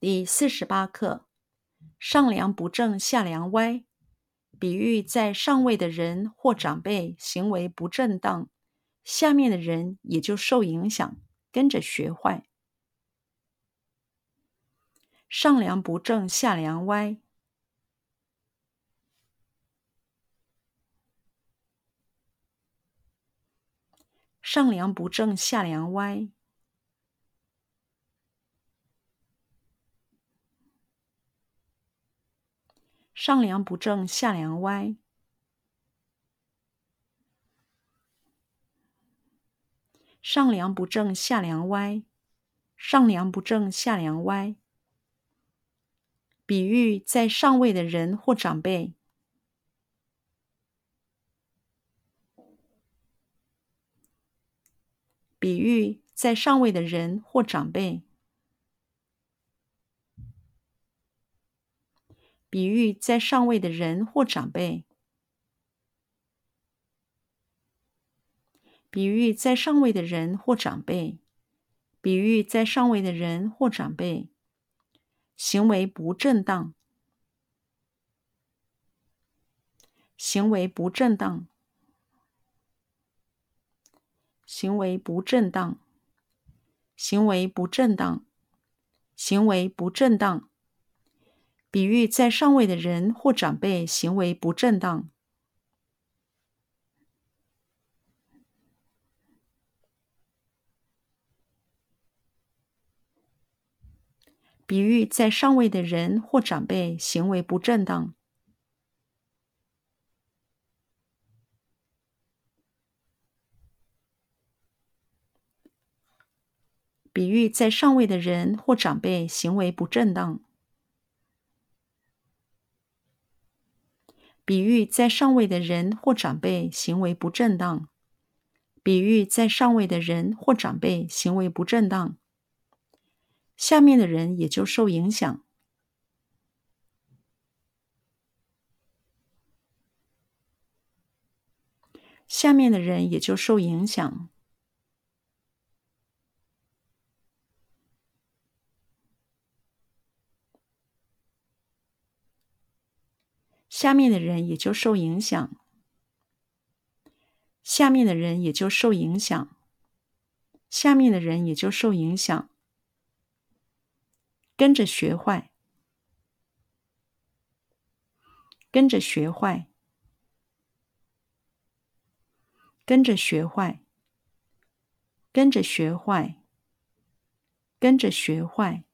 第四十八课：上梁不正下梁歪，比喻在上位的人或长辈行为不正当，下面的人也就受影响，跟着学坏。上梁不正下梁歪，上梁不正下梁歪。上梁不正下梁歪，上梁不正下梁歪，上梁不正下梁歪。比喻在上位的人或长辈，比喻在上位的人或长辈。比喻在上位的人或长辈。比喻在上位的人或长辈。比喻在上位的人或长辈。行为不正当。行为不正当。行为不正当。行为不正当。行为不正当。比喻在上位的人或长辈行为不正当。比喻在上位的人或长辈行为不正当。比喻在上位的人或长辈行为不正当。比喻在上位的人或长辈行为不正当。比喻在上位的人或长辈行为不正当，下面的人也就受影响。下面的人也就受影响。下面的人也就受影响，下面的人也就受影响，下面的人也就受影响，跟着学坏，跟着学坏，跟着学坏，跟着学坏，跟着学坏。